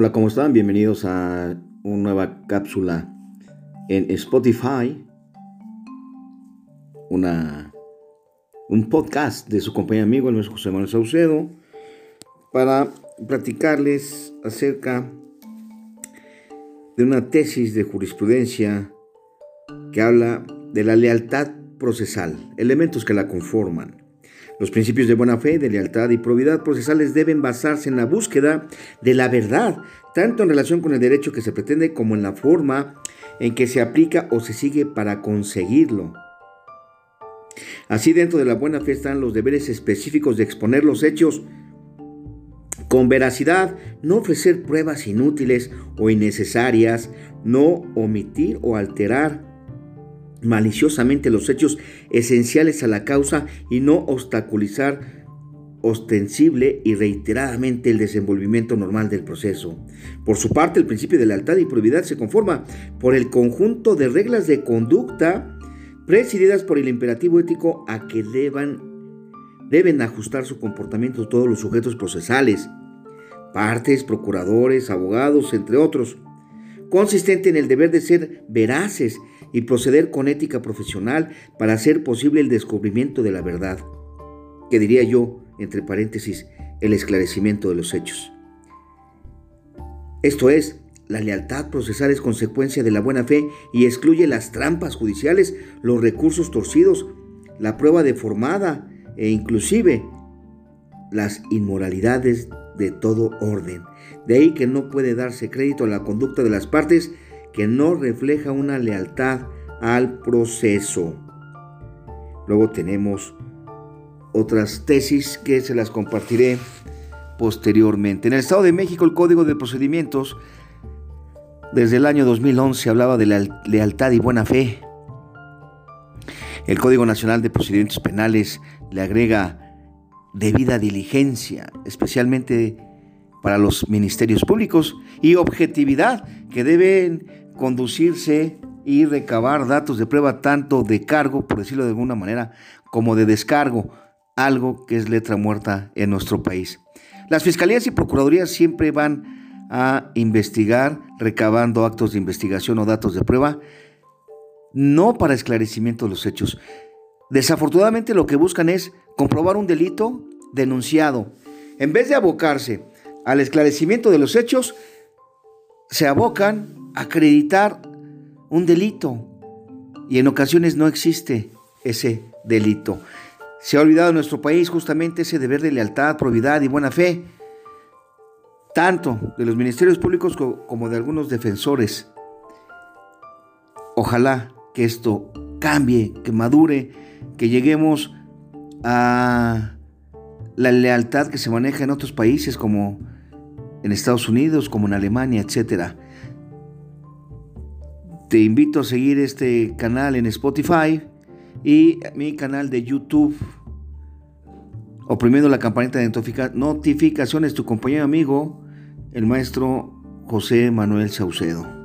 Hola, ¿cómo están? Bienvenidos a una nueva cápsula en Spotify. Una, un podcast de su compañero amigo, el maestro José Manuel Saucedo, para platicarles acerca de una tesis de jurisprudencia que habla de la lealtad procesal, elementos que la conforman. Los principios de buena fe, de lealtad y probidad procesales deben basarse en la búsqueda de la verdad, tanto en relación con el derecho que se pretende como en la forma en que se aplica o se sigue para conseguirlo. Así dentro de la buena fe están los deberes específicos de exponer los hechos con veracidad, no ofrecer pruebas inútiles o innecesarias, no omitir o alterar maliciosamente los hechos esenciales a la causa y no obstaculizar ostensible y reiteradamente el desenvolvimiento normal del proceso. Por su parte, el principio de lealtad y probidad se conforma por el conjunto de reglas de conducta presididas por el imperativo ético a que deben ajustar su comportamiento todos los sujetos procesales, partes, procuradores, abogados, entre otros consistente en el deber de ser veraces y proceder con ética profesional para hacer posible el descubrimiento de la verdad, que diría yo, entre paréntesis, el esclarecimiento de los hechos. Esto es, la lealtad procesal es consecuencia de la buena fe y excluye las trampas judiciales, los recursos torcidos, la prueba deformada e inclusive las inmoralidades de todo orden. De ahí que no puede darse crédito a la conducta de las partes que no refleja una lealtad al proceso. Luego tenemos otras tesis que se las compartiré posteriormente. En el Estado de México el Código de Procedimientos desde el año 2011 hablaba de la lealtad y buena fe. El Código Nacional de Procedimientos Penales le agrega debida diligencia, especialmente para los ministerios públicos, y objetividad, que deben conducirse y recabar datos de prueba tanto de cargo, por decirlo de alguna manera, como de descargo, algo que es letra muerta en nuestro país. Las fiscalías y procuradurías siempre van a investigar recabando actos de investigación o datos de prueba, no para esclarecimiento de los hechos. Desafortunadamente lo que buscan es comprobar un delito denunciado. En vez de abocarse al esclarecimiento de los hechos, se abocan a acreditar un delito. Y en ocasiones no existe ese delito. Se ha olvidado en nuestro país justamente ese deber de lealtad, probidad y buena fe, tanto de los ministerios públicos como de algunos defensores. Ojalá que esto cambie, que madure, que lleguemos a la lealtad que se maneja en otros países como en Estados Unidos, como en Alemania, etc. Te invito a seguir este canal en Spotify y mi canal de YouTube oprimiendo la campanita de notificaciones tu compañero amigo, el maestro José Manuel Saucedo.